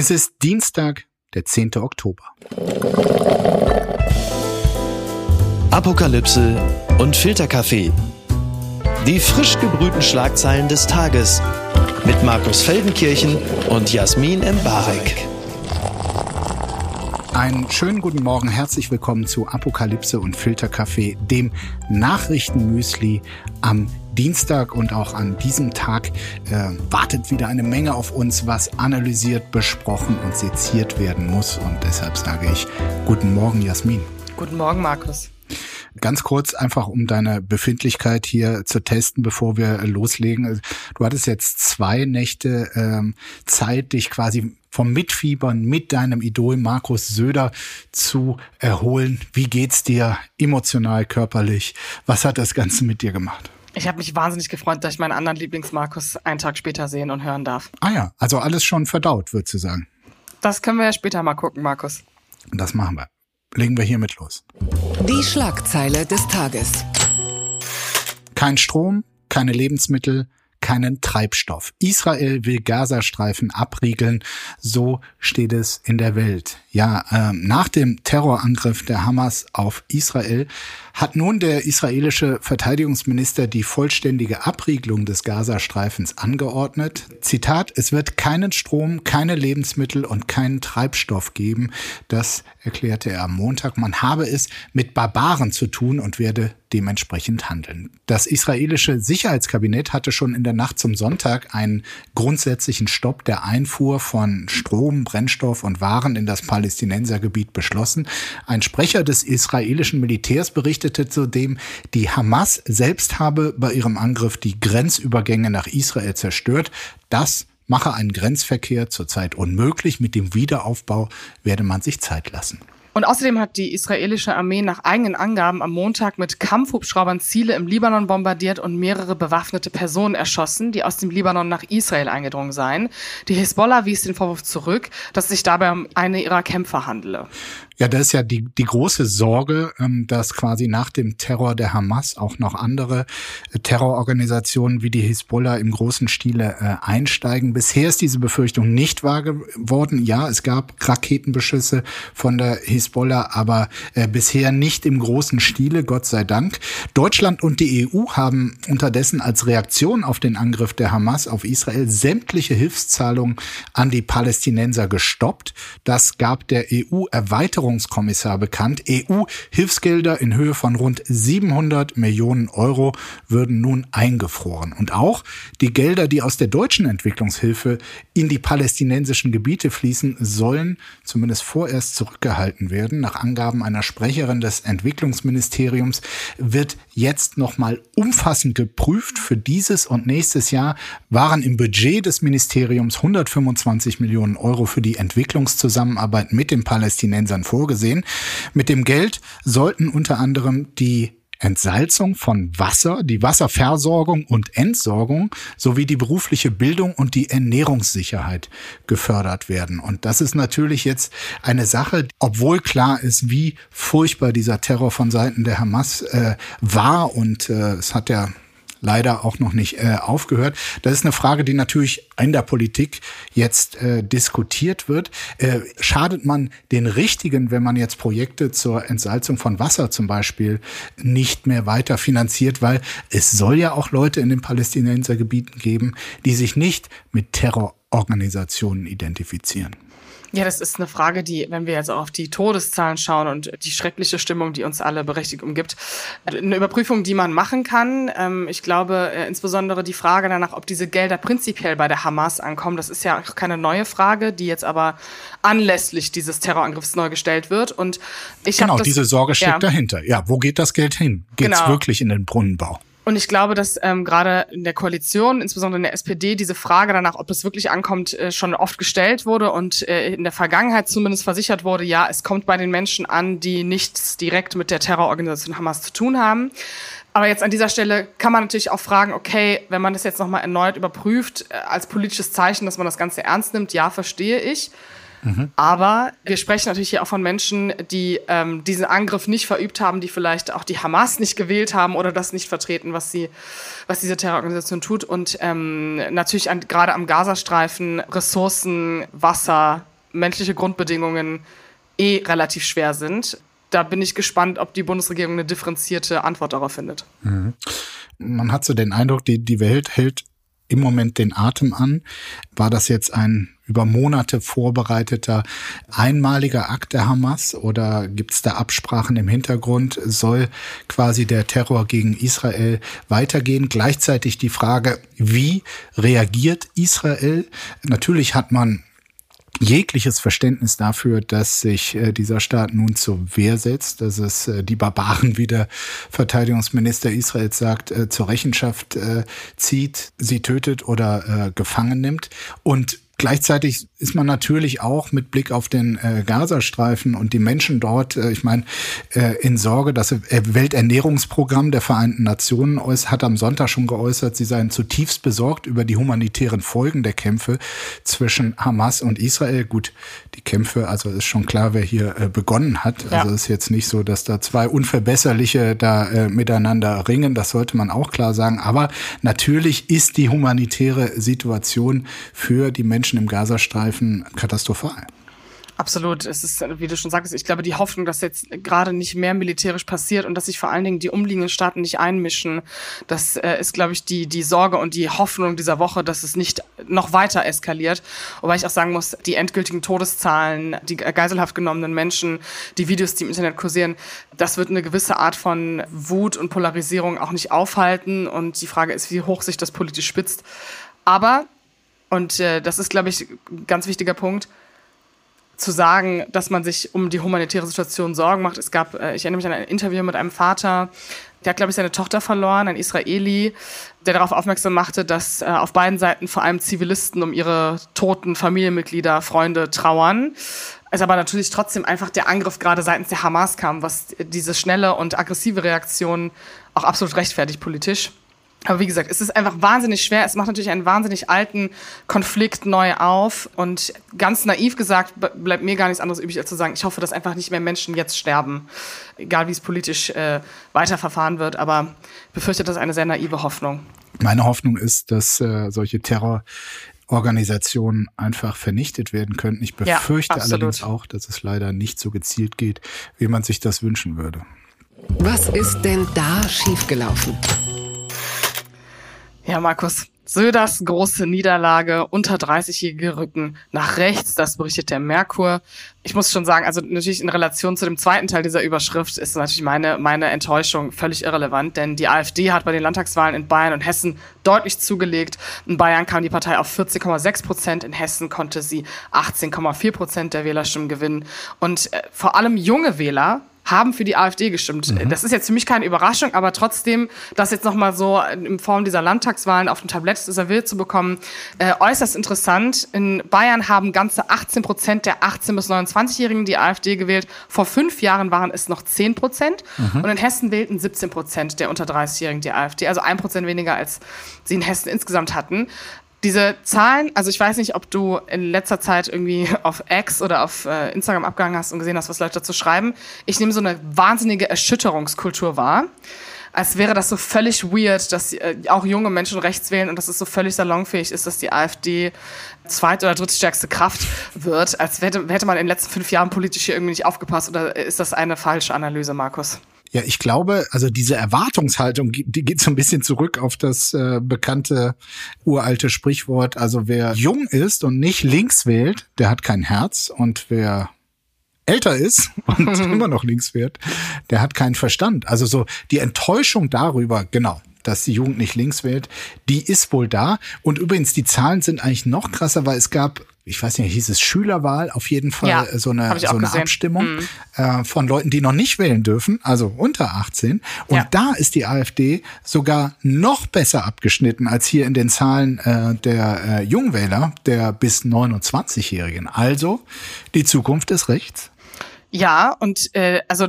Es ist Dienstag, der 10. Oktober. Apokalypse und Filterkaffee. Die frisch gebrühten Schlagzeilen des Tages mit Markus Feldenkirchen und Jasmin Embarek. Einen schönen guten Morgen, herzlich willkommen zu Apokalypse und Filterkaffee, dem Nachrichtenmüsli am Dienstag und auch an diesem Tag äh, wartet wieder eine Menge auf uns, was analysiert, besprochen und seziert werden muss. Und deshalb sage ich guten Morgen, Jasmin. Guten Morgen, Markus. Ganz kurz, einfach um deine Befindlichkeit hier zu testen, bevor wir loslegen. Du hattest jetzt zwei Nächte ähm, Zeit, dich quasi vom Mitfiebern mit deinem Idol Markus Söder zu erholen. Wie geht's dir emotional, körperlich? Was hat das Ganze mit dir gemacht? Ich habe mich wahnsinnig gefreut, dass ich meinen anderen Lieblingsmarkus einen Tag später sehen und hören darf. Ah ja, also alles schon verdaut, würdest du sagen. Das können wir ja später mal gucken, Markus. Das machen wir. Legen wir hiermit los. Die Schlagzeile des Tages. Kein Strom, keine Lebensmittel, keinen Treibstoff. Israel will Gazastreifen abriegeln, so steht es in der Welt. Ja, äh, nach dem Terrorangriff der Hamas auf Israel hat nun der israelische Verteidigungsminister die vollständige Abriegelung des Gazastreifens angeordnet. Zitat, es wird keinen Strom, keine Lebensmittel und keinen Treibstoff geben. Das erklärte er am Montag. Man habe es mit Barbaren zu tun und werde dementsprechend handeln. Das israelische Sicherheitskabinett hatte schon in der Nacht zum Sonntag einen grundsätzlichen Stopp der Einfuhr von Strom, Brennstoff und Waren in das Palästinensergebiet beschlossen. Ein Sprecher des israelischen Militärs berichtete zudem, die Hamas selbst habe bei ihrem Angriff die Grenzübergänge nach Israel zerstört. Das mache einen Grenzverkehr zurzeit unmöglich. Mit dem Wiederaufbau werde man sich Zeit lassen. Und außerdem hat die israelische Armee nach eigenen Angaben am Montag mit Kampfhubschraubern Ziele im Libanon bombardiert und mehrere bewaffnete Personen erschossen, die aus dem Libanon nach Israel eingedrungen seien. Die Hisbollah wies den Vorwurf zurück, dass es sich dabei um eine ihrer Kämpfer handele. Ja, das ist ja die, die große Sorge, ähm, dass quasi nach dem Terror der Hamas auch noch andere äh, Terrororganisationen wie die Hisbollah im großen Stile äh, einsteigen. Bisher ist diese Befürchtung nicht wahr geworden. Ja, es gab Raketenbeschüsse von der Hisbollah, aber äh, bisher nicht im großen Stile, Gott sei Dank. Deutschland und die EU haben unterdessen als Reaktion auf den Angriff der Hamas auf Israel sämtliche Hilfszahlungen an die Palästinenser gestoppt. Das gab der EU-Erweiterung Verteidigungskommissar bekannt. EU-Hilfsgelder in Höhe von rund 700 Millionen Euro würden nun eingefroren. Und auch die Gelder, die aus der deutschen Entwicklungshilfe in die palästinensischen Gebiete fließen, sollen zumindest vorerst zurückgehalten werden. Nach Angaben einer Sprecherin des Entwicklungsministeriums wird jetzt nochmal umfassend geprüft. Für dieses und nächstes Jahr waren im Budget des Ministeriums 125 Millionen Euro für die Entwicklungszusammenarbeit mit den Palästinensern vorgesehen. Mit dem Geld sollten unter anderem die Entsalzung von Wasser, die Wasserversorgung und Entsorgung sowie die berufliche Bildung und die Ernährungssicherheit gefördert werden. Und das ist natürlich jetzt eine Sache, obwohl klar ist, wie furchtbar dieser Terror von Seiten der Hamas äh, war und äh, es hat ja leider auch noch nicht äh, aufgehört. Das ist eine Frage, die natürlich in der Politik jetzt äh, diskutiert wird. Äh, schadet man den Richtigen, wenn man jetzt Projekte zur Entsalzung von Wasser zum Beispiel nicht mehr weiter finanziert, weil es soll ja auch Leute in den Palästinensergebieten geben, die sich nicht mit Terrororganisationen identifizieren. Ja, das ist eine Frage, die, wenn wir jetzt auch auf die Todeszahlen schauen und die schreckliche Stimmung, die uns alle berechtigt umgibt, eine Überprüfung, die man machen kann. Ähm, ich glaube, äh, insbesondere die Frage danach, ob diese Gelder prinzipiell bei der Hamas ankommen, das ist ja auch keine neue Frage, die jetzt aber anlässlich dieses Terrorangriffs neu gestellt wird. Und ich genau, das, diese Sorge steckt ja. dahinter. Ja, wo geht das Geld hin? Geht es genau. wirklich in den Brunnenbau? Und ich glaube, dass ähm, gerade in der Koalition, insbesondere in der SPD, diese Frage danach, ob das wirklich ankommt, äh, schon oft gestellt wurde und äh, in der Vergangenheit zumindest versichert wurde, ja, es kommt bei den Menschen an, die nichts direkt mit der Terrororganisation Hamas zu tun haben. Aber jetzt an dieser Stelle kann man natürlich auch fragen, okay, wenn man das jetzt nochmal erneut überprüft, äh, als politisches Zeichen, dass man das Ganze ernst nimmt, ja, verstehe ich. Mhm. Aber wir sprechen natürlich hier auch von Menschen, die ähm, diesen Angriff nicht verübt haben, die vielleicht auch die Hamas nicht gewählt haben oder das nicht vertreten, was sie, was diese Terrororganisation tut. Und ähm, natürlich an, gerade am Gazastreifen Ressourcen, Wasser, menschliche Grundbedingungen eh relativ schwer sind. Da bin ich gespannt, ob die Bundesregierung eine differenzierte Antwort darauf findet. Mhm. Man hat so den Eindruck, die, die Welt hält im Moment den Atem an. War das jetzt ein über Monate vorbereiteter einmaliger Akt der Hamas oder gibt es da Absprachen im Hintergrund? Soll quasi der Terror gegen Israel weitergehen? Gleichzeitig die Frage, wie reagiert Israel? Natürlich hat man jegliches Verständnis dafür, dass sich äh, dieser Staat nun zur Wehr setzt, dass es äh, die Barbaren, wie der Verteidigungsminister Israels sagt, äh, zur Rechenschaft zieht, sie tötet oder gefangen nimmt. Und Gleichzeitig ist man natürlich auch mit Blick auf den äh, Gazastreifen und die Menschen dort, äh, ich meine, äh, in Sorge. Das äh, Welternährungsprogramm der Vereinten Nationen hat am Sonntag schon geäußert, sie seien zutiefst besorgt über die humanitären Folgen der Kämpfe zwischen Hamas und Israel. Gut, die Kämpfe, also ist schon klar, wer hier äh, begonnen hat. Ja. Also ist jetzt nicht so, dass da zwei Unverbesserliche da äh, miteinander ringen. Das sollte man auch klar sagen. Aber natürlich ist die humanitäre Situation für die Menschen im Gazastreifen katastrophal. Absolut. Es ist, wie du schon sagst, ich glaube, die Hoffnung, dass jetzt gerade nicht mehr militärisch passiert und dass sich vor allen Dingen die umliegenden Staaten nicht einmischen, das äh, ist, glaube ich, die, die Sorge und die Hoffnung dieser Woche, dass es nicht noch weiter eskaliert. Wobei ich auch sagen muss, die endgültigen Todeszahlen, die geiselhaft genommenen Menschen, die Videos, die im Internet kursieren, das wird eine gewisse Art von Wut und Polarisierung auch nicht aufhalten. Und die Frage ist, wie hoch sich das politisch spitzt. Aber, und äh, das ist, glaube ich, ein ganz wichtiger Punkt, zu sagen, dass man sich um die humanitäre Situation Sorgen macht. Es gab, äh, ich erinnere mich an ein Interview mit einem Vater, der hat, glaube ich, seine Tochter verloren, ein Israeli, der darauf aufmerksam machte, dass äh, auf beiden Seiten vor allem Zivilisten um ihre toten Familienmitglieder, Freunde trauern. Es aber natürlich trotzdem einfach der Angriff gerade seitens der Hamas kam, was diese schnelle und aggressive Reaktion auch absolut rechtfertigt politisch. Aber wie gesagt, es ist einfach wahnsinnig schwer. Es macht natürlich einen wahnsinnig alten Konflikt neu auf. Und ganz naiv gesagt, bleibt mir gar nichts anderes übrig, als zu sagen, ich hoffe, dass einfach nicht mehr Menschen jetzt sterben. Egal wie es politisch äh, weiterverfahren wird. Aber ich befürchte, das ist eine sehr naive Hoffnung. Meine Hoffnung ist, dass äh, solche Terrororganisationen einfach vernichtet werden könnten. Ich befürchte ja, allerdings auch, dass es leider nicht so gezielt geht, wie man sich das wünschen würde. Was ist denn da schiefgelaufen? Ja, Markus. Söders große Niederlage, unter 30-jährige Rücken nach rechts, das berichtet der Merkur. Ich muss schon sagen, also natürlich in Relation zu dem zweiten Teil dieser Überschrift ist natürlich meine, meine Enttäuschung völlig irrelevant, denn die AfD hat bei den Landtagswahlen in Bayern und Hessen deutlich zugelegt. In Bayern kam die Partei auf 14,6 Prozent, in Hessen konnte sie 18,4 Prozent der Wählerstimmen gewinnen. Und äh, vor allem junge Wähler haben für die AfD gestimmt. Mhm. Das ist jetzt für mich keine Überraschung, aber trotzdem, das jetzt nochmal so in Form dieser Landtagswahlen auf dem Tablett serviert zu bekommen, äh, äußerst interessant. In Bayern haben ganze 18 Prozent der 18- bis 29-Jährigen die AfD gewählt. Vor fünf Jahren waren es noch 10 Prozent. Mhm. Und in Hessen wählten 17 Prozent der unter 30-Jährigen die AfD. Also ein Prozent weniger, als sie in Hessen insgesamt hatten. Diese Zahlen, also ich weiß nicht, ob du in letzter Zeit irgendwie auf X oder auf äh, Instagram abgegangen hast und gesehen hast, was Leute dazu schreiben. Ich nehme so eine wahnsinnige Erschütterungskultur wahr. Als wäre das so völlig weird, dass äh, auch junge Menschen rechts wählen und dass es so völlig salonfähig ist, dass die AfD zweit- oder drittstärkste Kraft wird. Als hätte, hätte man in den letzten fünf Jahren politisch hier irgendwie nicht aufgepasst. Oder ist das eine falsche Analyse, Markus? Ja, ich glaube, also diese Erwartungshaltung, die geht so ein bisschen zurück auf das äh, bekannte uralte Sprichwort. Also wer jung ist und nicht links wählt, der hat kein Herz. Und wer älter ist und immer noch links wählt, der hat keinen Verstand. Also so die Enttäuschung darüber, genau, dass die Jugend nicht links wählt, die ist wohl da. Und übrigens, die Zahlen sind eigentlich noch krasser, weil es gab ich weiß nicht, hieß es Schülerwahl, auf jeden Fall ja, so eine, so eine Abstimmung mhm. äh, von Leuten, die noch nicht wählen dürfen, also unter 18. Und ja. da ist die AfD sogar noch besser abgeschnitten als hier in den Zahlen äh, der äh, Jungwähler, der bis 29-Jährigen. Also die Zukunft ist rechts. Ja, und äh, also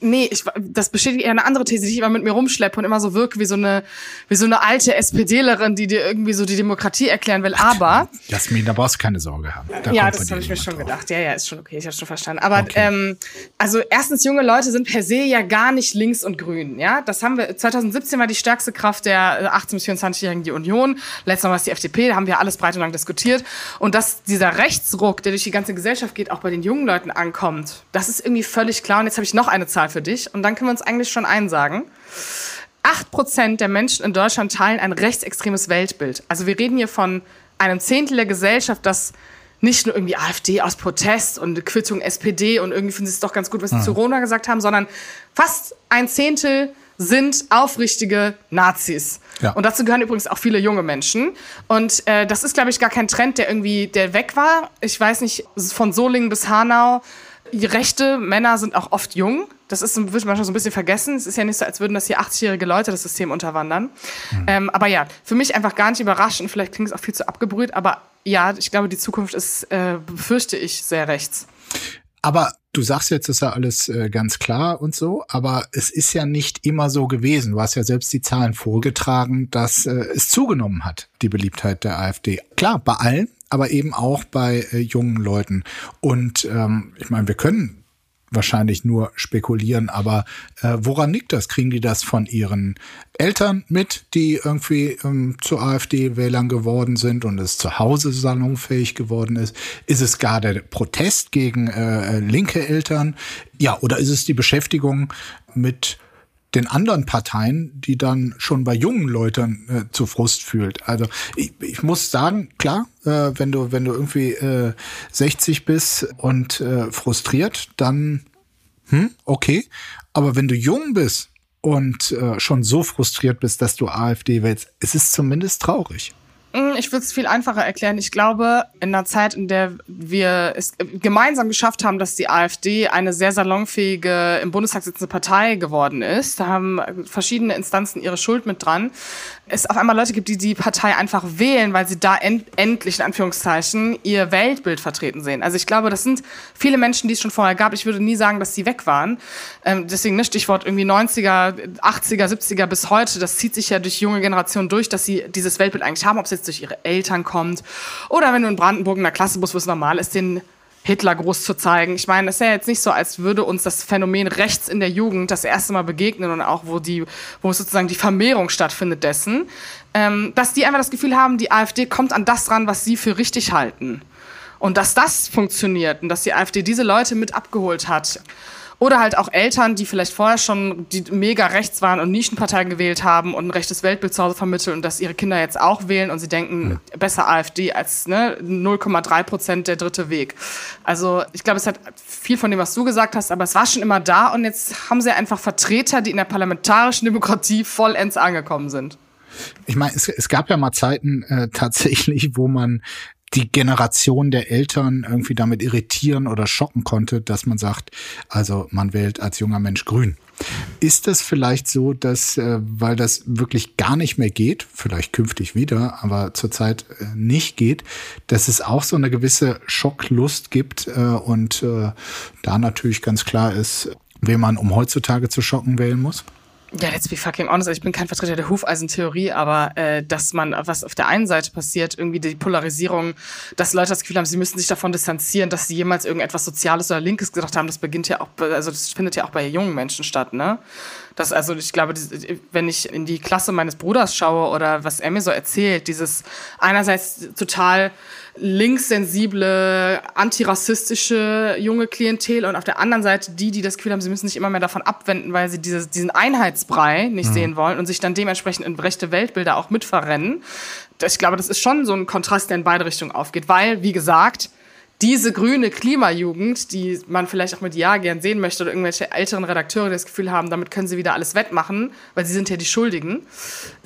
Nee, ich, das bestätigt eher eine andere These, die ich immer mit mir rumschleppe und immer so wirke wie so eine, wie so eine alte SPDlerin, die dir irgendwie so die Demokratie erklären will. Aber. Jasmin, da brauchst du keine Sorge haben. Da ja, das habe ich mir schon drauf. gedacht. Ja, ja, ist schon okay, ich habe schon verstanden. Aber okay. ähm, also erstens, junge Leute sind per se ja gar nicht links und grün. Ja, das haben wir. 2017 war die stärkste Kraft der 18 bis 24-Jährigen die Union. Letztes Mal war es die FDP. Da haben wir alles breit und lang diskutiert. Und dass dieser Rechtsruck, der durch die ganze Gesellschaft geht, auch bei den jungen Leuten ankommt, das ist irgendwie völlig klar. Und jetzt habe ich noch eine Zahl für dich und dann können wir uns eigentlich schon einsagen. Acht Prozent der Menschen in Deutschland teilen ein rechtsextremes Weltbild. Also wir reden hier von einem Zehntel der Gesellschaft, das nicht nur irgendwie AfD aus Protest und Quittung SPD und irgendwie finden sie es doch ganz gut, was sie ja. zu Corona gesagt haben, sondern fast ein Zehntel sind aufrichtige Nazis. Ja. Und dazu gehören übrigens auch viele junge Menschen. Und äh, das ist, glaube ich, gar kein Trend, der irgendwie, der weg war. Ich weiß nicht, von Solingen bis Hanau rechte Männer sind auch oft jung. Das ist, wird manchmal so ein bisschen vergessen. Es ist ja nicht so, als würden das hier 80-jährige Leute das System unterwandern. Mhm. Ähm, aber ja, für mich einfach gar nicht überraschend. Vielleicht klingt es auch viel zu abgebrüht, aber ja, ich glaube, die Zukunft ist, äh, befürchte ich, sehr rechts. Aber du sagst jetzt, ist ja alles äh, ganz klar und so, aber es ist ja nicht immer so gewesen. Du hast ja selbst die Zahlen vorgetragen, dass äh, es zugenommen hat, die Beliebtheit der AfD. Klar, bei allen, aber eben auch bei äh, jungen Leuten. Und ähm, ich meine, wir können wahrscheinlich nur spekulieren, aber äh, woran liegt das? Kriegen die das von ihren Eltern mit, die irgendwie ähm, zu AfD-Wählern geworden sind und es zu Hause salonfähig geworden ist? Ist es gar der Protest gegen äh, linke Eltern? Ja, oder ist es die Beschäftigung mit den anderen Parteien, die dann schon bei jungen Leuten äh, zu Frust fühlt. Also ich, ich muss sagen, klar, äh, wenn du wenn du irgendwie äh, 60 bist und äh, frustriert, dann hm, okay. Aber wenn du jung bist und äh, schon so frustriert bist, dass du AfD wählst, es ist zumindest traurig. Hm, ich würde es viel einfacher erklären. Ich glaube, in einer Zeit, in der wir es gemeinsam geschafft haben, dass die AfD eine sehr salonfähige, im Bundestag sitzende Partei geworden ist, da haben verschiedene Instanzen ihre Schuld mit dran, es auf einmal Leute gibt, die die Partei einfach wählen, weil sie da end endlich, in Anführungszeichen, ihr Weltbild vertreten sehen. Also ich glaube, das sind viele Menschen, die es schon vorher gab. Ich würde nie sagen, dass sie weg waren. Ähm, deswegen ne, Stichwort irgendwie 90er, 80er, 70er bis heute. Das zieht sich ja durch junge Generationen durch, dass sie dieses Weltbild eigentlich haben, ob es jetzt durch ihre Eltern kommt oder wenn du in Brandenburg in der Klasse bist, wo es normal ist, den Hitler groß zu zeigen. Ich meine, es ist ja jetzt nicht so, als würde uns das Phänomen rechts in der Jugend das erste Mal begegnen und auch wo die, wo sozusagen die Vermehrung stattfindet dessen, ähm, dass die einfach das Gefühl haben, die AfD kommt an das ran, was sie für richtig halten. Und dass das funktioniert und dass die AfD diese Leute mit abgeholt hat. Oder halt auch Eltern, die vielleicht vorher schon die mega rechts waren und Nischenparteien gewählt haben und ein rechtes Weltbild zu Hause vermitteln und dass ihre Kinder jetzt auch wählen und sie denken, ja. besser AfD als ne, 0,3 Prozent der dritte Weg. Also ich glaube, es hat viel von dem, was du gesagt hast, aber es war schon immer da und jetzt haben sie einfach Vertreter, die in der parlamentarischen Demokratie vollends angekommen sind. Ich meine, es, es gab ja mal Zeiten äh, tatsächlich, wo man die Generation der Eltern irgendwie damit irritieren oder schocken konnte, dass man sagt, also man wählt als junger Mensch grün. Ist das vielleicht so, dass, äh, weil das wirklich gar nicht mehr geht, vielleicht künftig wieder, aber zurzeit äh, nicht geht, dass es auch so eine gewisse Schocklust gibt äh, und da natürlich ganz klar ist, wen man, um heutzutage zu schocken, wählen muss? Ja, let's be fucking honest. Also ich bin kein Vertreter der Hufeisentheorie, aber äh, dass man, was auf der einen Seite passiert, irgendwie die Polarisierung, dass Leute das Gefühl haben, sie müssen sich davon distanzieren, dass sie jemals irgendetwas Soziales oder Linkes gesagt haben, das beginnt ja auch, also das findet ja auch bei jungen Menschen statt, ne? Das, also ich glaube, wenn ich in die Klasse meines Bruders schaue oder was er mir so erzählt, dieses einerseits total linkssensible, antirassistische junge Klientel und auf der anderen Seite die, die das Gefühl haben, sie müssen sich immer mehr davon abwenden, weil sie dieses, diesen Einheitsbrei nicht mhm. sehen wollen und sich dann dementsprechend in rechte Weltbilder auch mitverrennen. Ich glaube, das ist schon so ein Kontrast, der in beide Richtungen aufgeht, weil, wie gesagt, diese grüne Klimajugend, die man vielleicht auch mit Ja gern sehen möchte, oder irgendwelche älteren Redakteure, die das Gefühl haben, damit können sie wieder alles wettmachen, weil sie sind ja die Schuldigen,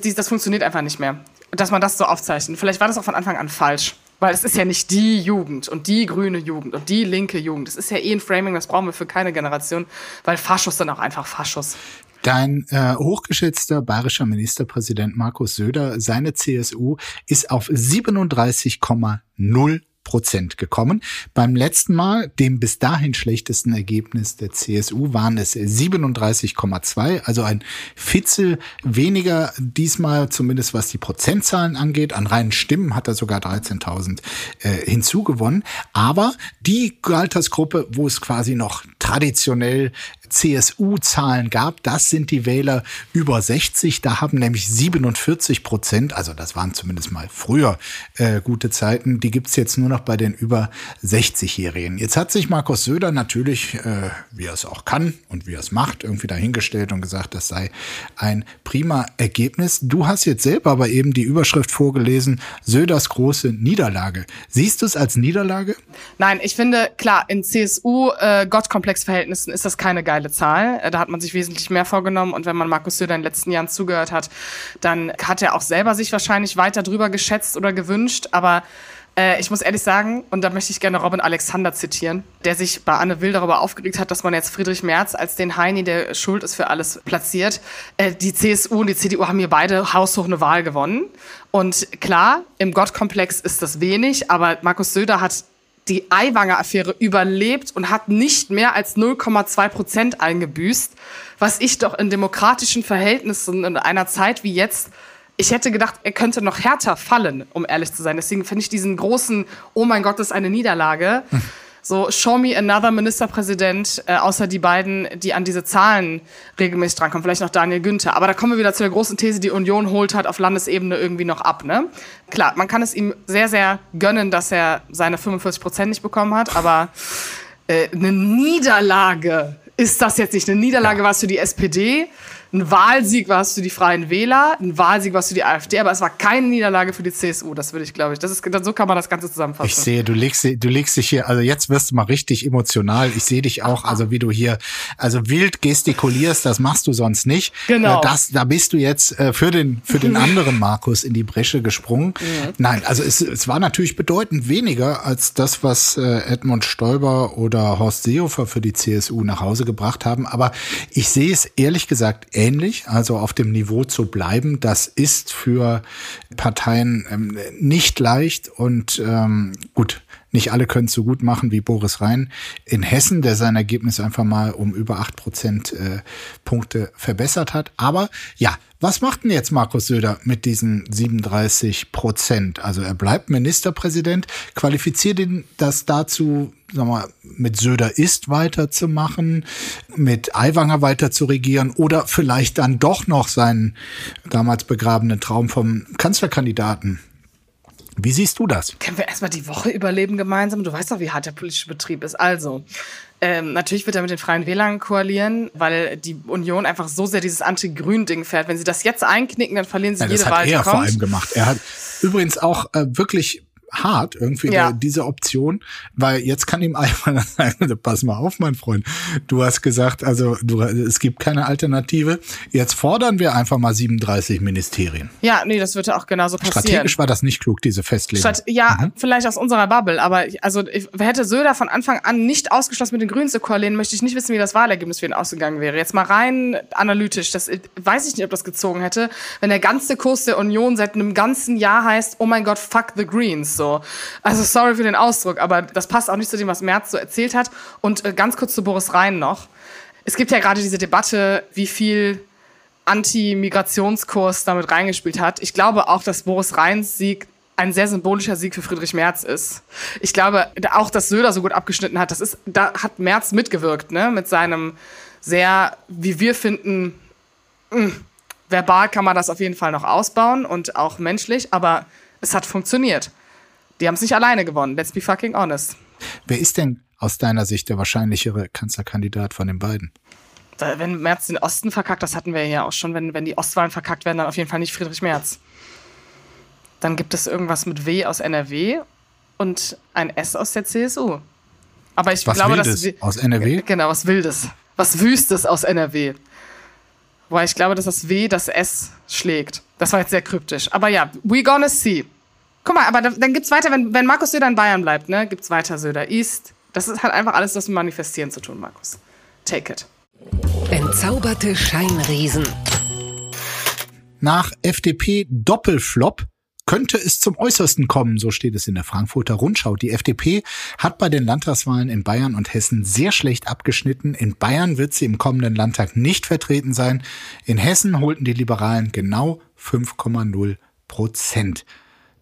das funktioniert einfach nicht mehr. Dass man das so aufzeichnet. Vielleicht war das auch von Anfang an falsch. Weil es ist ja nicht die Jugend und die grüne Jugend und die linke Jugend. Das ist ja eh ein Framing, das brauchen wir für keine Generation, weil Faschus dann auch einfach Faschus. Dein äh, hochgeschätzter bayerischer Ministerpräsident Markus Söder, seine CSU ist auf 37,0 Prozent gekommen. Beim letzten Mal, dem bis dahin schlechtesten Ergebnis der CSU, waren es 37,2, also ein Fitzel weniger diesmal, zumindest was die Prozentzahlen angeht. An reinen Stimmen hat er sogar 13.000 äh, hinzugewonnen. Aber die Altersgruppe, wo es quasi noch traditionell CSU-Zahlen gab, das sind die Wähler über 60. Da haben nämlich 47 Prozent, also das waren zumindest mal früher äh, gute Zeiten, die gibt's jetzt nur noch bei den über 60-Jährigen. Jetzt hat sich Markus Söder natürlich, äh, wie er es auch kann und wie er es macht, irgendwie dahingestellt und gesagt, das sei ein prima Ergebnis. Du hast jetzt selber aber eben die Überschrift vorgelesen, Söders große Niederlage. Siehst du es als Niederlage? Nein, ich finde, klar, in CSU-Gottkomplex-Verhältnissen äh, ist das keine geile geile Zahl. Äh, da hat man sich wesentlich mehr vorgenommen. Und wenn man Markus Söder in den letzten Jahren zugehört hat, dann hat er auch selber sich wahrscheinlich weiter drüber geschätzt oder gewünscht. Aber äh, ich muss ehrlich sagen, und da möchte ich gerne Robin Alexander zitieren, der sich bei Anne Will darüber aufgeregt hat, dass man jetzt Friedrich Merz als den Heini, der schuld ist für alles, platziert. Äh, die CSU und die CDU haben hier beide haushoch eine Wahl gewonnen. Und klar, im Gottkomplex ist das wenig, aber Markus Söder hat die Aiwanger-Affäre überlebt und hat nicht mehr als 0,2 Prozent eingebüßt, was ich doch in demokratischen Verhältnissen in einer Zeit wie jetzt ich hätte gedacht, er könnte noch härter fallen, um ehrlich zu sein. Deswegen finde ich diesen großen, oh mein Gott, das ist eine Niederlage. So, show me another Ministerpräsident, äh, außer die beiden, die an diese Zahlen regelmäßig drankommen. Vielleicht noch Daniel Günther. Aber da kommen wir wieder zu der großen These, die Union holt halt auf Landesebene irgendwie noch ab. Ne? Klar, man kann es ihm sehr, sehr gönnen, dass er seine 45 Prozent nicht bekommen hat. Aber äh, eine Niederlage, ist das jetzt nicht eine Niederlage, ja. war es für die SPD? Ein Wahlsieg war es für die Freien Wähler, ein Wahlsieg war es für die AfD, aber es war keine Niederlage für die CSU. Das würde ich, glaube ich. Das ist, so kann man das Ganze zusammenfassen. Ich sehe, du legst, du legst dich hier, also jetzt wirst du mal richtig emotional. Ich sehe dich auch, also wie du hier, also wild gestikulierst, das machst du sonst nicht. Genau. Äh, das, da bist du jetzt äh, für den, für den anderen Markus in die Bresche gesprungen. Mhm. Nein, also es, es war natürlich bedeutend weniger als das, was äh, Edmund Stoiber oder Horst Seehofer für die CSU nach Hause gebracht haben. Aber ich sehe es ehrlich gesagt ähnlich, also auf dem Niveau zu bleiben. Das ist für Parteien ähm, nicht leicht und ähm, gut. Nicht alle können es so gut machen wie Boris Rhein in Hessen, der sein Ergebnis einfach mal um über acht Prozent äh, Punkte verbessert hat. Aber ja, was macht denn jetzt Markus Söder mit diesen 37 Prozent? Also er bleibt Ministerpräsident. Qualifiziert ihn das dazu, sagen wir, mit Söder ist weiterzumachen, mit Aiwanger weiter zu regieren oder vielleicht dann doch noch seinen damals begrabenen Traum vom Kanzlerkandidaten wie siehst du das? Können wir erstmal die Woche überleben gemeinsam? Du weißt doch, wie hart der politische Betrieb ist. Also, ähm, natürlich wird er mit den Freien Wählern koalieren, weil die Union einfach so sehr dieses Anti-Grün-Ding fährt. Wenn sie das jetzt einknicken, dann verlieren sie ja, jede Wahl. Das hat er vor allem gemacht. Er hat übrigens auch äh, wirklich hart irgendwie ja. diese Option, weil jetzt kann ihm einfach sagen, pass mal auf, mein Freund, du hast gesagt, also du, es gibt keine Alternative. Jetzt fordern wir einfach mal 37 Ministerien. Ja, nee, das würde auch genauso passieren. Strategisch war das nicht klug, diese Festlegung. Statt, ja, mhm. vielleicht aus unserer Bubble, aber also ich, hätte Söder von Anfang an nicht ausgeschlossen, mit den Grünen zu koalieren, möchte ich nicht wissen, wie das Wahlergebnis für ihn ausgegangen wäre. Jetzt mal rein analytisch, das weiß ich nicht, ob das gezogen hätte, wenn der ganze Kurs der Union seit einem ganzen Jahr heißt, oh mein Gott, fuck the Greens so. Also sorry für den Ausdruck, aber das passt auch nicht zu dem, was Merz so erzählt hat. Und äh, ganz kurz zu Boris Rhein noch. Es gibt ja gerade diese Debatte, wie viel Anti-Migrationskurs damit reingespielt hat. Ich glaube auch, dass Boris Rheins Sieg ein sehr symbolischer Sieg für Friedrich Merz ist. Ich glaube auch, dass Söder so gut abgeschnitten hat. Das ist, da hat Merz mitgewirkt, ne, mit seinem sehr, wie wir finden, mh, hm, verbal kann man das auf jeden Fall noch ausbauen und auch menschlich, aber es hat funktioniert. Die haben es nicht alleine gewonnen. Let's be fucking honest. Wer ist denn aus deiner Sicht der wahrscheinlichere Kanzlerkandidat von den beiden? Wenn Merz den Osten verkackt, das hatten wir ja auch schon, wenn, wenn die Ostwahlen verkackt werden, dann auf jeden Fall nicht Friedrich Merz. Dann gibt es irgendwas mit W aus NRW und ein S aus der CSU. Aber ich was glaube, Wildes dass aus NRW? Genau, was Wildes. Was Wüstes aus NRW. Wobei ich glaube, dass das W das S schlägt. Das war jetzt sehr kryptisch. Aber ja, we gonna see. Guck mal, aber dann gibt's weiter, wenn, wenn Markus Söder in Bayern bleibt, ne, gibt's weiter Söder East. Das ist, hat einfach alles das mit Manifestieren zu tun, Markus. Take it. Entzauberte Scheinriesen. Nach FDP Doppelflop könnte es zum Äußersten kommen, so steht es in der Frankfurter Rundschau. Die FDP hat bei den Landtagswahlen in Bayern und Hessen sehr schlecht abgeschnitten. In Bayern wird sie im kommenden Landtag nicht vertreten sein. In Hessen holten die Liberalen genau 5,0 Prozent.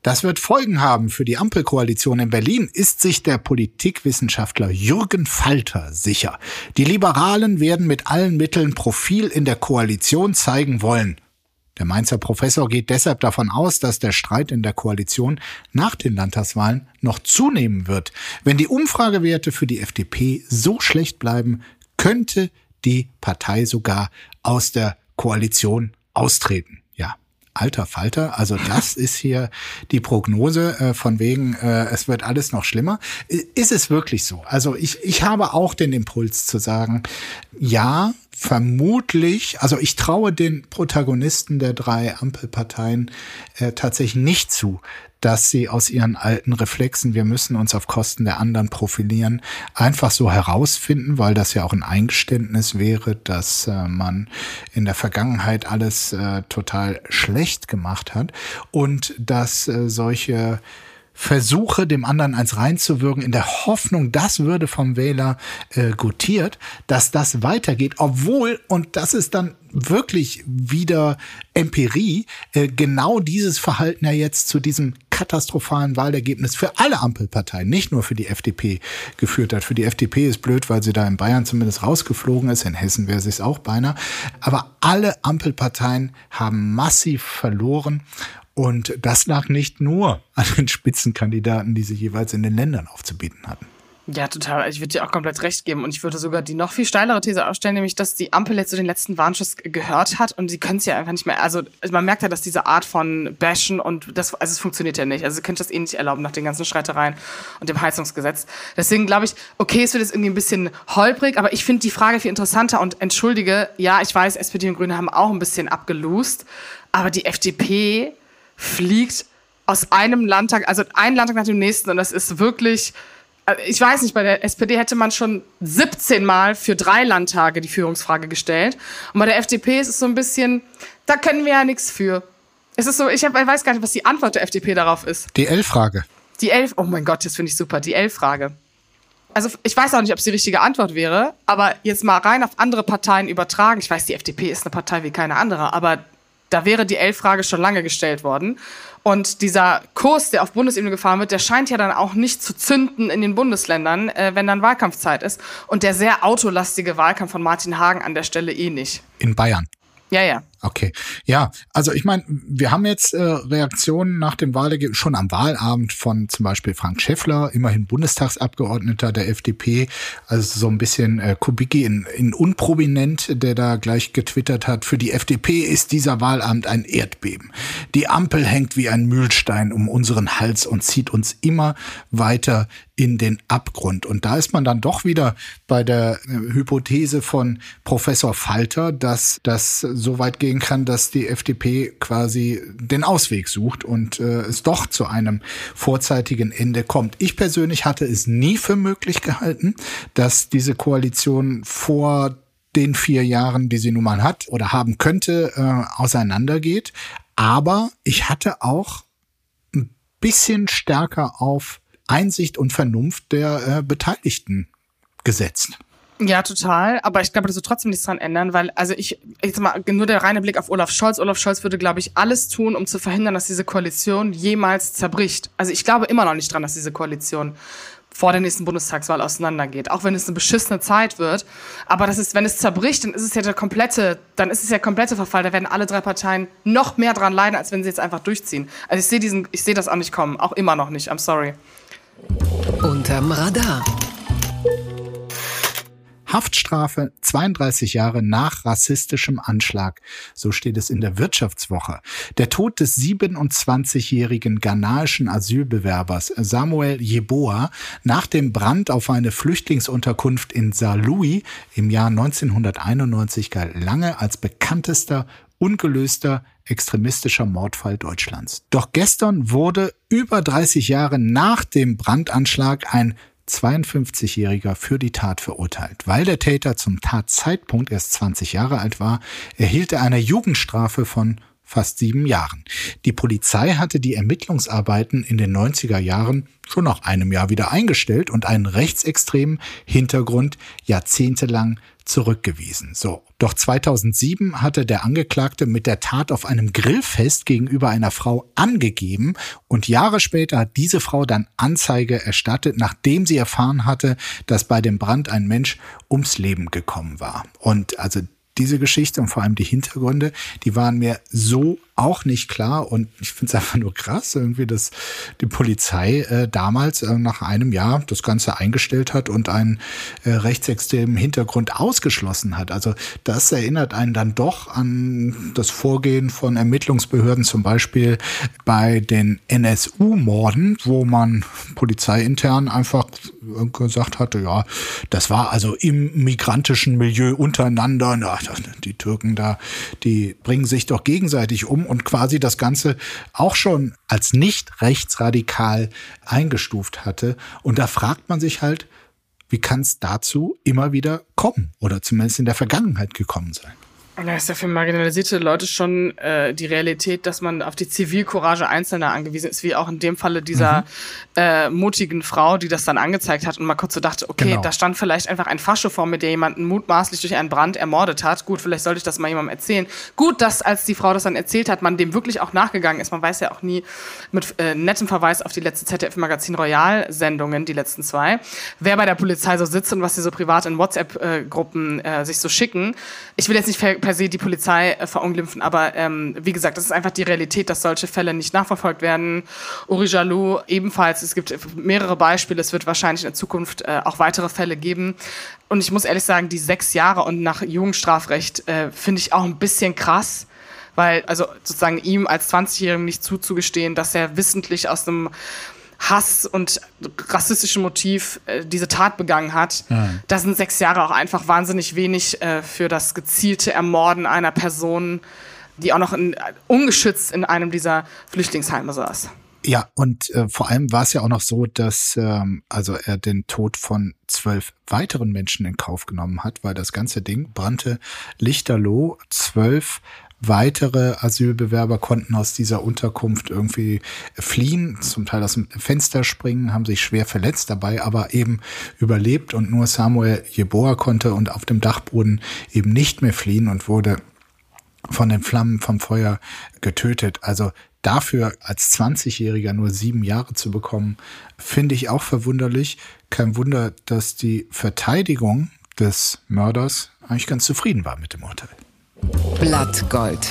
Das wird Folgen haben für die Ampelkoalition in Berlin, ist sich der Politikwissenschaftler Jürgen Falter sicher. Die Liberalen werden mit allen Mitteln Profil in der Koalition zeigen wollen. Der Mainzer Professor geht deshalb davon aus, dass der Streit in der Koalition nach den Landtagswahlen noch zunehmen wird. Wenn die Umfragewerte für die FDP so schlecht bleiben, könnte die Partei sogar aus der Koalition austreten alter Falter. Also das ist hier die Prognose äh, von wegen, äh, es wird alles noch schlimmer. Ist es wirklich so? Also ich, ich habe auch den Impuls zu sagen, ja, vermutlich, also ich traue den Protagonisten der drei Ampelparteien äh, tatsächlich nicht zu, dass sie aus ihren alten Reflexen, wir müssen uns auf Kosten der anderen profilieren, einfach so herausfinden, weil das ja auch ein Eingeständnis wäre, dass äh, man in der Vergangenheit alles äh, total schlecht gemacht hat. Und dass äh, solche Versuche, dem anderen eins reinzuwirken, in der Hoffnung, das würde vom Wähler äh, gutiert, dass das weitergeht, obwohl, und das ist dann wirklich wieder Empirie, äh, genau dieses Verhalten ja jetzt zu diesem katastrophalen Wahlergebnis für alle Ampelparteien, nicht nur für die FDP geführt hat. Für die FDP ist blöd, weil sie da in Bayern zumindest rausgeflogen ist, in Hessen wäre sie es auch beinahe. Aber alle Ampelparteien haben massiv verloren. Und das lag nicht nur an den Spitzenkandidaten, die sie jeweils in den Ländern aufzubieten hatten. Ja, total. Ich würde dir auch komplett recht geben. Und ich würde sogar die noch viel steilere These aufstellen, nämlich, dass die Ampel jetzt so den letzten Warnschuss gehört hat und sie können es ja einfach nicht mehr. Also man merkt ja, dass diese Art von Bashen und das, also es funktioniert ja nicht. Also sie können das eh nicht erlauben nach den ganzen Streitereien und dem Heizungsgesetz. Deswegen glaube ich, okay, es wird jetzt irgendwie ein bisschen holprig, aber ich finde die Frage viel interessanter und entschuldige, ja, ich weiß, SPD und Grüne haben auch ein bisschen abgelost, aber die FDP fliegt aus einem Landtag, also ein Landtag nach dem nächsten und das ist wirklich, äh, ich weiß nicht, bei der SPD hätte man schon 17 Mal für drei Landtage die Führungsfrage gestellt und bei der FDP ist es so ein bisschen, da können wir ja nichts für. Es ist so, ich, hab, ich weiß gar nicht, was die Antwort der FDP darauf ist. Die L-Frage. Die L, oh mein Gott, das finde ich super, die L-Frage. Also ich weiß auch nicht, ob es die richtige Antwort wäre, aber jetzt mal rein auf andere Parteien übertragen. Ich weiß, die FDP ist eine Partei wie keine andere, aber da wäre die L-Frage schon lange gestellt worden. Und dieser Kurs, der auf Bundesebene gefahren wird, der scheint ja dann auch nicht zu zünden in den Bundesländern, äh, wenn dann Wahlkampfzeit ist. Und der sehr autolastige Wahlkampf von Martin Hagen an der Stelle eh nicht. In Bayern. Ja, ja. Okay. Ja, also ich meine, wir haben jetzt äh, Reaktionen nach dem Wahlergebnis schon am Wahlabend von zum Beispiel Frank Schäffler, immerhin Bundestagsabgeordneter der FDP, also so ein bisschen äh, Kubicki in, in unprominent, der da gleich getwittert hat, für die FDP ist dieser Wahlabend ein Erdbeben. Die Ampel hängt wie ein Mühlstein um unseren Hals und zieht uns immer weiter in den Abgrund. Und da ist man dann doch wieder bei der äh, Hypothese von Professor Falter, dass das so weit gehen kann, dass die FDP quasi den Ausweg sucht und äh, es doch zu einem vorzeitigen Ende kommt. Ich persönlich hatte es nie für möglich gehalten, dass diese Koalition vor den vier Jahren, die sie nun mal hat oder haben könnte, äh, auseinandergeht. Aber ich hatte auch ein bisschen stärker auf Einsicht und Vernunft der äh, Beteiligten gesetzt. Ja, total. Aber ich glaube, das wird trotzdem nichts dran ändern, weil, also ich, jetzt mal, nur der reine Blick auf Olaf Scholz. Olaf Scholz würde, glaube ich, alles tun, um zu verhindern, dass diese Koalition jemals zerbricht. Also ich glaube immer noch nicht dran, dass diese Koalition vor der nächsten Bundestagswahl auseinandergeht. Auch wenn es eine beschissene Zeit wird. Aber das ist, wenn es zerbricht, dann ist es ja der komplette, dann ist es ja komplette Verfall. Da werden alle drei Parteien noch mehr dran leiden, als wenn sie jetzt einfach durchziehen. Also ich sehe diesen, ich sehe das auch nicht kommen. Auch immer noch nicht. I'm sorry. Unterm Radar. Haftstrafe 32 Jahre nach rassistischem Anschlag. So steht es in der Wirtschaftswoche. Der Tod des 27-jährigen ghanaischen Asylbewerbers Samuel Jeboa nach dem Brand auf eine Flüchtlingsunterkunft in Saarlouis im Jahr 1991 galt lange als bekanntester ungelöster extremistischer Mordfall Deutschlands. Doch gestern wurde über 30 Jahre nach dem Brandanschlag ein 52-Jähriger für die Tat verurteilt. Weil der Täter zum Tatzeitpunkt erst 20 Jahre alt war, erhielt er eine Jugendstrafe von fast sieben Jahren. Die Polizei hatte die Ermittlungsarbeiten in den 90er Jahren schon nach einem Jahr wieder eingestellt und einen rechtsextremen Hintergrund jahrzehntelang zurückgewiesen. So. Doch 2007 hatte der Angeklagte mit der Tat auf einem Grillfest gegenüber einer Frau angegeben und Jahre später hat diese Frau dann Anzeige erstattet, nachdem sie erfahren hatte, dass bei dem Brand ein Mensch ums Leben gekommen war. Und also diese Geschichte und vor allem die Hintergründe, die waren mir so auch nicht klar und ich finde es einfach nur krass, irgendwie, dass die Polizei äh, damals äh, nach einem Jahr das Ganze eingestellt hat und einen äh, rechtsextremen Hintergrund ausgeschlossen hat. Also das erinnert einen dann doch an das Vorgehen von Ermittlungsbehörden, zum Beispiel bei den NSU-Morden, wo man polizeiintern einfach gesagt hatte, ja, das war also im migrantischen Milieu untereinander, na, die Türken da, die bringen sich doch gegenseitig um und quasi das Ganze auch schon als nicht rechtsradikal eingestuft hatte. Und da fragt man sich halt, wie kann es dazu immer wieder kommen oder zumindest in der Vergangenheit gekommen sein? Da ist ja für marginalisierte Leute schon äh, die Realität, dass man auf die Zivilcourage Einzelner angewiesen ist, wie auch in dem Falle dieser mhm. äh, mutigen Frau, die das dann angezeigt hat und mal kurz so dachte, okay, genau. da stand vielleicht einfach ein Fascho vor mir, der jemanden mutmaßlich durch einen Brand ermordet hat. Gut, vielleicht sollte ich das mal jemandem erzählen. Gut, dass als die Frau das dann erzählt hat, man dem wirklich auch nachgegangen ist. Man weiß ja auch nie mit äh, nettem Verweis auf die letzte ZDF-Magazin Royal-Sendungen, die letzten zwei, wer bei der Polizei so sitzt und was sie so privat in WhatsApp-Gruppen äh, sich so schicken. Ich will jetzt nicht per se die Polizei äh, verunglimpfen, aber ähm, wie gesagt, das ist einfach die Realität, dass solche Fälle nicht nachverfolgt werden. Uri Jalou ebenfalls, es gibt mehrere Beispiele, es wird wahrscheinlich in der Zukunft äh, auch weitere Fälle geben. Und ich muss ehrlich sagen, die sechs Jahre und nach Jugendstrafrecht äh, finde ich auch ein bisschen krass weil also sozusagen ihm als 20-Jährigen nicht zuzugestehen, dass er wissentlich aus einem Hass und rassistischen Motiv äh, diese Tat begangen hat. Mhm. Da sind sechs Jahre auch einfach wahnsinnig wenig äh, für das gezielte Ermorden einer Person, die auch noch in, ungeschützt in einem dieser Flüchtlingsheime saß. Ja, und äh, vor allem war es ja auch noch so, dass ähm, also er den Tod von zwölf weiteren Menschen in Kauf genommen hat, weil das ganze Ding brannte lichterloh. Zwölf Weitere Asylbewerber konnten aus dieser Unterkunft irgendwie fliehen, zum Teil aus dem Fenster springen, haben sich schwer verletzt dabei, aber eben überlebt und nur Samuel Jeboa konnte und auf dem Dachboden eben nicht mehr fliehen und wurde von den Flammen vom Feuer getötet. Also dafür als 20-Jähriger nur sieben Jahre zu bekommen, finde ich auch verwunderlich. Kein Wunder, dass die Verteidigung des Mörders eigentlich ganz zufrieden war mit dem Urteil. Blattgold.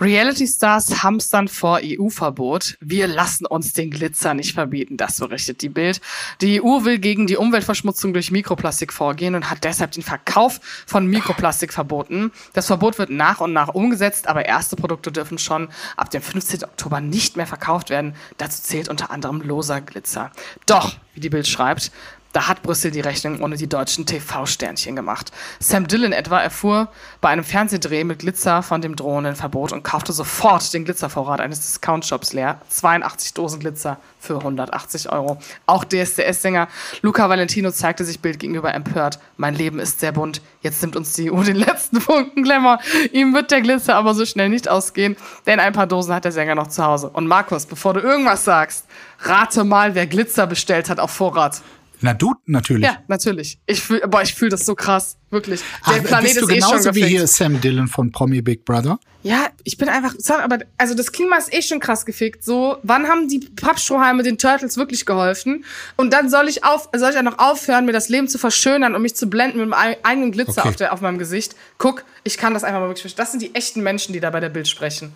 Reality Stars hamstern vor EU-Verbot. Wir lassen uns den Glitzer nicht verbieten, das berichtet die Bild. Die EU will gegen die Umweltverschmutzung durch Mikroplastik vorgehen und hat deshalb den Verkauf von Mikroplastik verboten. Das Verbot wird nach und nach umgesetzt, aber erste Produkte dürfen schon ab dem 15. Oktober nicht mehr verkauft werden. Dazu zählt unter anderem loser Glitzer. Doch, wie die Bild schreibt, da hat Brüssel die Rechnung ohne die deutschen TV-Sternchen gemacht. Sam Dillon etwa erfuhr bei einem Fernsehdreh mit Glitzer von dem drohenden Verbot und kaufte sofort den Glitzervorrat eines Discount-Shops leer. 82 Dosen Glitzer für 180 Euro. Auch DSDS-Sänger Luca Valentino zeigte sich Bild gegenüber empört. Mein Leben ist sehr bunt. Jetzt nimmt uns die EU den letzten Funken Glamour. Ihm wird der Glitzer aber so schnell nicht ausgehen, denn ein paar Dosen hat der Sänger noch zu Hause. Und Markus, bevor du irgendwas sagst, rate mal, wer Glitzer bestellt hat auf Vorrat. Na du natürlich. Ja, natürlich. Ich fühl, boah, ich fühle das so krass, wirklich. Der Ach, Planet bist du ist genauso eh schon wie hier Sam Dillon von Promi Big Brother? Ja, ich bin einfach, sorry, aber also das Klima ist eh schon krass gefickt. So, wann haben die Pappstrohhalme den Turtles wirklich geholfen? Und dann soll ich auf, soll ich ja noch aufhören, mir das Leben zu verschönern und mich zu blenden mit meinem eigenen Glitzer okay. auf, der, auf meinem Gesicht. Guck, ich kann das einfach mal wirklich Das sind die echten Menschen, die da bei der Bild sprechen.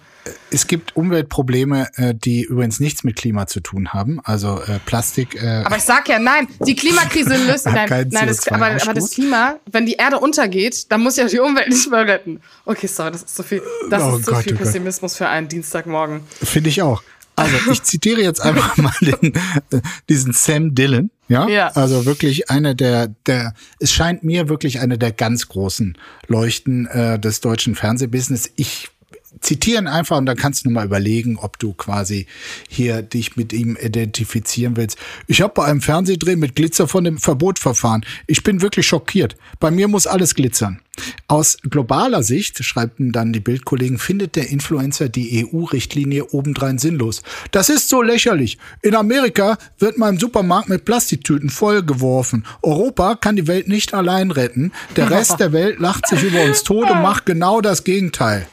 Es gibt Umweltprobleme, äh, die übrigens nichts mit Klima zu tun haben. Also äh, Plastik. Äh, aber ich sag ja, nein, die Klimakrise löst nein, nein das, aber, aber das Klima, wenn die Erde untergeht, dann muss ja die Umwelt nicht mehr retten. Okay, sorry, das ist so viel. Das oh ist so Gott, viel oh Pessimismus für einen Dienstagmorgen. Finde ich auch. Also ich zitiere jetzt einfach mal den, diesen Sam Dillon. Ja? ja, also wirklich eine der, der, es scheint mir wirklich eine der ganz großen Leuchten äh, des deutschen Fernsehbusiness. Ich zitieren einfach und dann kannst du mal überlegen, ob du quasi hier dich mit ihm identifizieren willst. Ich habe bei einem Fernsehdreh mit Glitzer von dem Verbot verfahren. Ich bin wirklich schockiert. Bei mir muss alles glitzern. Aus globaler Sicht, schreiben dann die Bildkollegen, findet der Influencer die EU-Richtlinie obendrein sinnlos. Das ist so lächerlich. In Amerika wird man im Supermarkt mit Plastiktüten vollgeworfen. Europa kann die Welt nicht allein retten. Der Rest der Welt lacht sich über uns tot und macht genau das Gegenteil.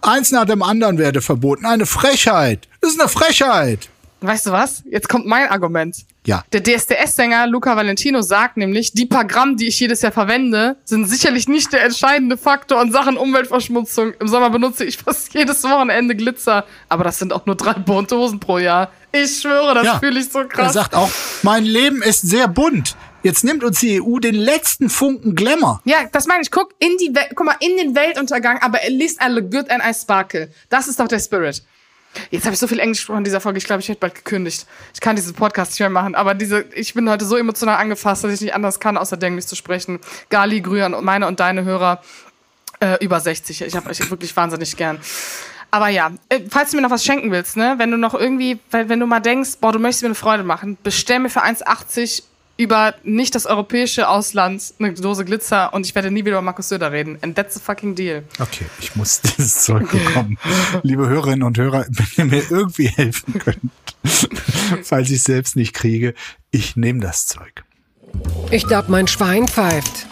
Eins nach dem anderen werde verboten. Eine Frechheit. Das ist eine Frechheit. Weißt du was? Jetzt kommt mein Argument. Ja. Der DSDS-Sänger Luca Valentino sagt nämlich, die paar Gramm, die ich jedes Jahr verwende, sind sicherlich nicht der entscheidende Faktor in Sachen Umweltverschmutzung. Im Sommer benutze ich fast jedes Wochenende Glitzer, aber das sind auch nur drei bunte Hosen pro Jahr. Ich schwöre, das Ja. fühle ich so krass. Er sagt auch, mein Leben ist sehr bunt. Jetzt nimmt uns die EU den letzten Funken Glamour. Ja, das meine ich. Guck in die Wel guck mal in den Weltuntergang, aber at least I look good and I sparkle. Das ist doch der Spirit. Jetzt habe ich so viel Englisch gesprochen in dieser Folge. Ich glaube, ich werde bald gekündigt. Ich kann diesen Podcast nicht mehr machen. Aber diese, ich bin heute so emotional angefasst, dass ich nicht anders kann, außer Englisch zu sprechen. Gali, Grühe an meine und deine Hörer äh, über 60. Ich habe euch wirklich wahnsinnig gern. Aber ja, äh, falls du mir noch was schenken willst, ne, wenn du noch irgendwie, weil, wenn du mal denkst, boah, du möchtest mir eine Freude machen, bestell mir für 1,80 über nicht das europäische Ausland eine Dose Glitzer und ich werde nie wieder über Markus Söder reden. And that's a fucking deal. Okay, ich muss dieses Zeug bekommen. Liebe Hörerinnen und Hörer, wenn ihr mir irgendwie helfen könnt, falls ich es selbst nicht kriege, ich nehme das Zeug. Ich glaub, mein Schwein pfeift.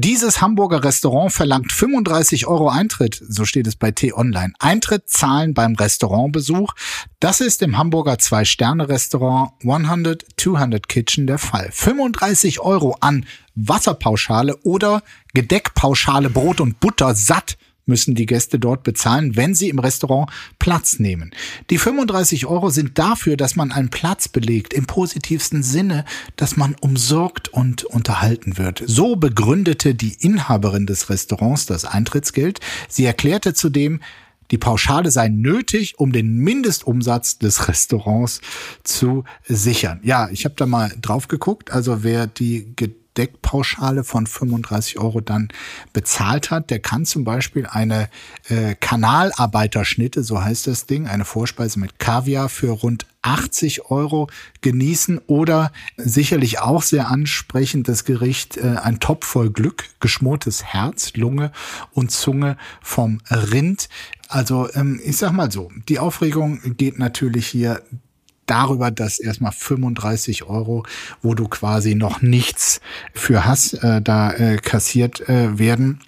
Dieses Hamburger Restaurant verlangt 35 Euro Eintritt, so steht es bei T-Online. Eintritt zahlen beim Restaurantbesuch. Das ist im Hamburger Zwei-Sterne-Restaurant 100 200 Kitchen der Fall. 35 Euro an Wasserpauschale oder Gedeckpauschale Brot und Butter satt müssen die Gäste dort bezahlen, wenn sie im Restaurant Platz nehmen. Die 35 Euro sind dafür, dass man einen Platz belegt, im positivsten Sinne, dass man umsorgt und unterhalten wird. So begründete die Inhaberin des Restaurants das Eintrittsgeld. Sie erklärte zudem, die Pauschale sei nötig, um den Mindestumsatz des Restaurants zu sichern. Ja, ich habe da mal drauf geguckt. Also wer die Gedeckpauschale von 35 Euro dann bezahlt hat, der kann zum Beispiel eine äh, Kanalarbeiterschnitte, so heißt das Ding, eine Vorspeise mit Kaviar für rund 80 Euro genießen oder sicherlich auch sehr ansprechend das Gericht äh, ein Topf voll Glück, geschmortes Herz, Lunge und Zunge vom Rind. Also ähm, ich sag mal so, die Aufregung geht natürlich hier darüber, dass erstmal 35 Euro, wo du quasi noch nichts für hast, äh, da äh, kassiert äh, werden.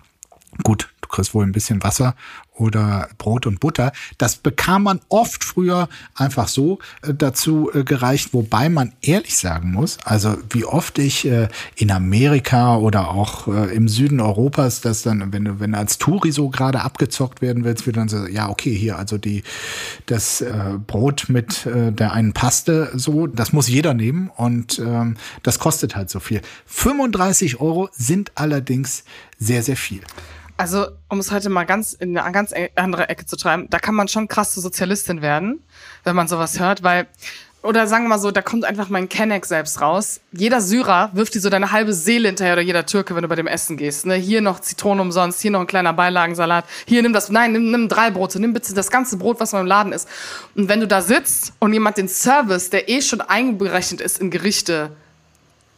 Gut, kriegst wohl ein bisschen Wasser oder Brot und Butter. Das bekam man oft früher einfach so äh, dazu äh, gereicht, wobei man ehrlich sagen muss, also wie oft ich äh, in Amerika oder auch im Süden Europas, dass dann, wenn du, wenn du als Touri so gerade abgezockt werden willst, wird dann so, ja, okay, hier, also die, das Brot mit der einen Paste, so, das muss jeder nehmen und ähm, das kostet halt so viel. 35 Euro sind allerdings sehr, sehr viel. Also, um es heute mal ganz in eine ganz e- andere Ecke zu treiben, da kann man schon krass zur Sozialistin werden, wenn man sowas hört, weil, oder sagen wir mal so, da kommt einfach mein Kenneck selbst raus. Jeder Syrer wirft dir so deine halbe Seele hinterher oder jeder Türke, wenn du bei dem Essen gehst. Ne? Hier noch Zitrone umsonst, hier noch ein kleiner Beilagensalat, hier nimm das, nein, nimm, nimm drei Brote, nimm bitte das ganze Brot, was man im Laden ist. Und wenn du da sitzt und jemand den Service, der eh schon einberechnet ist in Gerichte,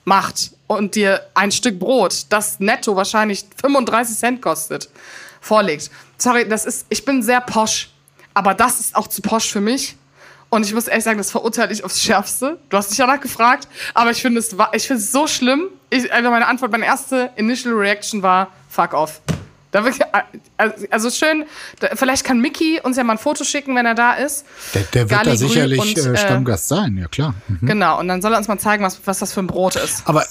macht und dir ein Stück Brot, das netto wahrscheinlich 35 Cent kostet, vorlegt. Sorry, das ist, ich bin sehr posch, aber das ist auch zu posch für mich. Und ich muss ehrlich sagen, das verurteile ich aufs Schärfste. Du hast dich danach gefragt, aber ich finde es, ich finde es so schlimm. Ich, also meine Antwort, meine erste Initial Reaction war, fuck off. Wirklich, also- also schön, vielleicht kann Mickey uns ja mal ein Foto schicken, wenn er da ist. Der, der wird da sicherlich und, äh, äh, Stammgast sein, ja klar. Mhm. Genau, und dann soll er uns mal zeigen, was, was das für ein Brot ist. Aber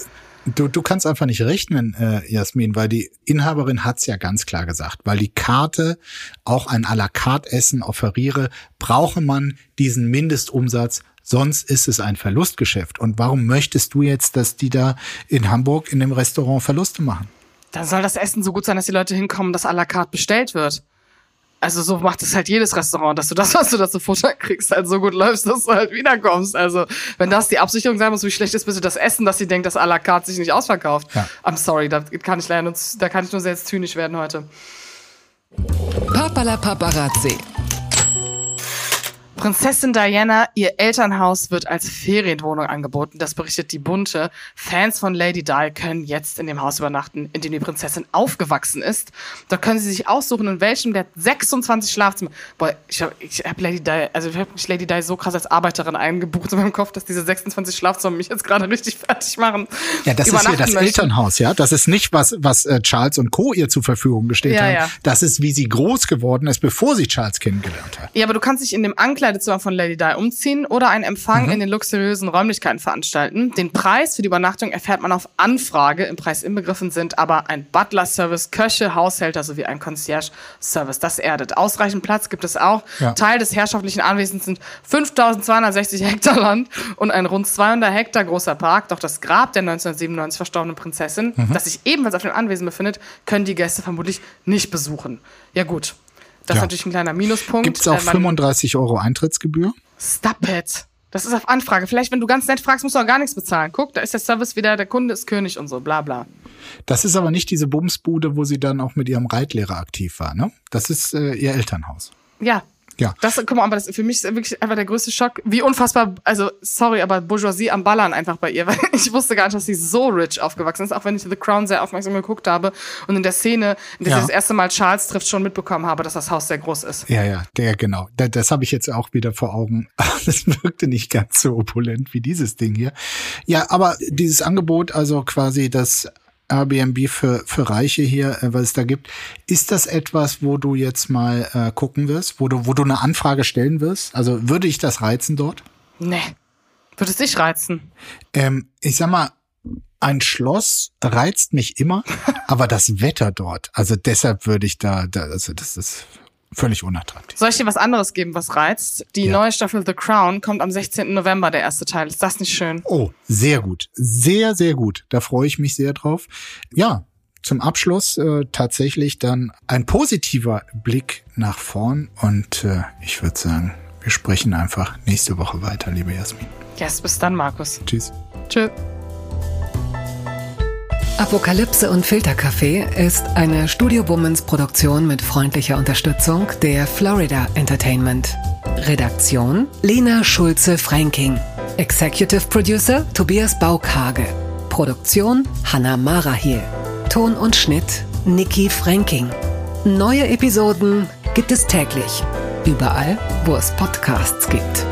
du, du kannst einfach nicht rechnen, äh, Jasmin, weil die Inhaberin hat's ja ganz klar gesagt. Weil die Karte auch ein à la carte Essen offeriere, brauche man diesen Mindestumsatz. Sonst ist es ein Verlustgeschäft. Und warum möchtest du jetzt, dass die da in Hamburg in dem Restaurant Verluste machen? Dann soll das Essen so gut sein, dass die Leute hinkommen, dass à la carte bestellt wird. Also so macht es halt jedes Restaurant, dass du das, was du da zu Futter kriegst, halt so gut läufst, dass du halt wiederkommst. Also wenn das die Absicherung sein muss, wie schlecht ist bitte das Essen, dass sie denkt, dass à la carte sich nicht ausverkauft. Ja. I'm sorry, da kann ich leider, da kann ich nur sehr zynisch werden heute. Papala Paparazzi. Prinzessin Diana, ihr Elternhaus wird als Ferienwohnung angeboten. Das berichtet die Bunte. Fans von Lady Di können jetzt in dem Haus übernachten, in dem die Prinzessin aufgewachsen ist. Da können sie sich aussuchen, in welchem der 26 Schlafzimmer. Boah, ich habe ich hab Lady Di, also ich habe Lady Di so krass als Arbeiterin eingebucht in meinem Kopf, dass diese 26 Schlafzimmer mich jetzt gerade richtig fertig machen. Ja, das ist ja das möchten. Elternhaus, ja. Das ist nicht was, was äh, Charles und Co. ihr zur Verfügung gestellt ja, haben. Ja. Das ist, wie sie groß geworden ist, bevor sie Charles kennengelernt hat. Ja, aber du kannst dich in dem Ankleid Ankleidezimmer von Lady Di umziehen oder einen Empfang mhm. in den luxuriösen Räumlichkeiten veranstalten. Den Preis für die Übernachtung erfährt man auf Anfrage. Im Preis inbegriffen sind aber ein Butler-Service, Köche, Haushälter sowie ein Concierge-Service. Das erdet. Ausreichend Platz gibt es auch. Ja. Teil des herrschaftlichen Anwesens sind 5260 Hektar Land und ein rund 200 Hektar großer Park. Doch das Grab der 1997 verstorbenen Prinzessin, mhm. das sich ebenfalls auf dem Anwesen befindet, können die Gäste vermutlich nicht besuchen. Ja gut, das ja. ist natürlich ein kleiner Minuspunkt. Gibt es auch 35 äh, Euro Eintrittsgebühr? Stop it. Das ist auf Anfrage. Vielleicht, wenn du ganz nett fragst, musst du auch gar nichts bezahlen. Guck, da ist der Service wieder, der Kunde ist König und so, bla bla. Das ist aber nicht diese Bumsbude, wo sie dann auch mit ihrem Reitlehrer aktiv war, ne? Das ist äh, ihr Elternhaus. Ja, ja. Das, guck mal, aber das, für mich ist wirklich einfach der größte Schock, wie unfassbar, also sorry, aber Bourgeoisie am Ballern einfach bei ihr, weil ich wusste gar nicht, dass sie so rich aufgewachsen ist, auch wenn ich The Crown sehr aufmerksam geguckt habe und in der Szene, in der ja. ich das erste Mal Charles trifft, schon mitbekommen habe, dass das Haus sehr groß ist. Ja, ja, der genau. Das, das habe ich jetzt auch wieder vor Augen. Das wirkte nicht ganz so opulent wie dieses Ding hier. Ja, aber dieses Angebot, also quasi das Airbnb für, für Reiche hier, äh, was es da gibt. Ist das etwas, wo du jetzt mal äh, gucken wirst, wo du, wo du eine Anfrage stellen wirst? Also würde ich das reizen dort? Nee. Würde es dich reizen? Ähm, ich sag mal, ein Schloss reizt mich immer, aber das Wetter dort, also deshalb würde ich da, da also das ist völlig unattraktiv. Soll ich dir was anderes geben, was reizt? Die ja. neue Staffel The Crown kommt am 16. November, der erste Teil. Ist das nicht schön? Oh, sehr gut. Sehr, sehr gut. Da freue ich mich sehr drauf. Ja, zum Abschluss äh, tatsächlich dann ein positiver Blick nach vorn und äh, ich würde sagen, wir sprechen einfach nächste Woche weiter, liebe Jasmin. Yes, bis dann, Markus. Tschüss. Tschüss. Apokalypse und Filterkaffee ist eine Studio Womans Produktion mit freundlicher Unterstützung der Florida Entertainment. Redaktion Lena Schulze-Franking. Executive Producer Tobias Baukhage. Produktion Hanna Marahiel. Ton und Schnitt Nikki Franking. Neue Episoden gibt es täglich. Überall, wo es Podcasts gibt.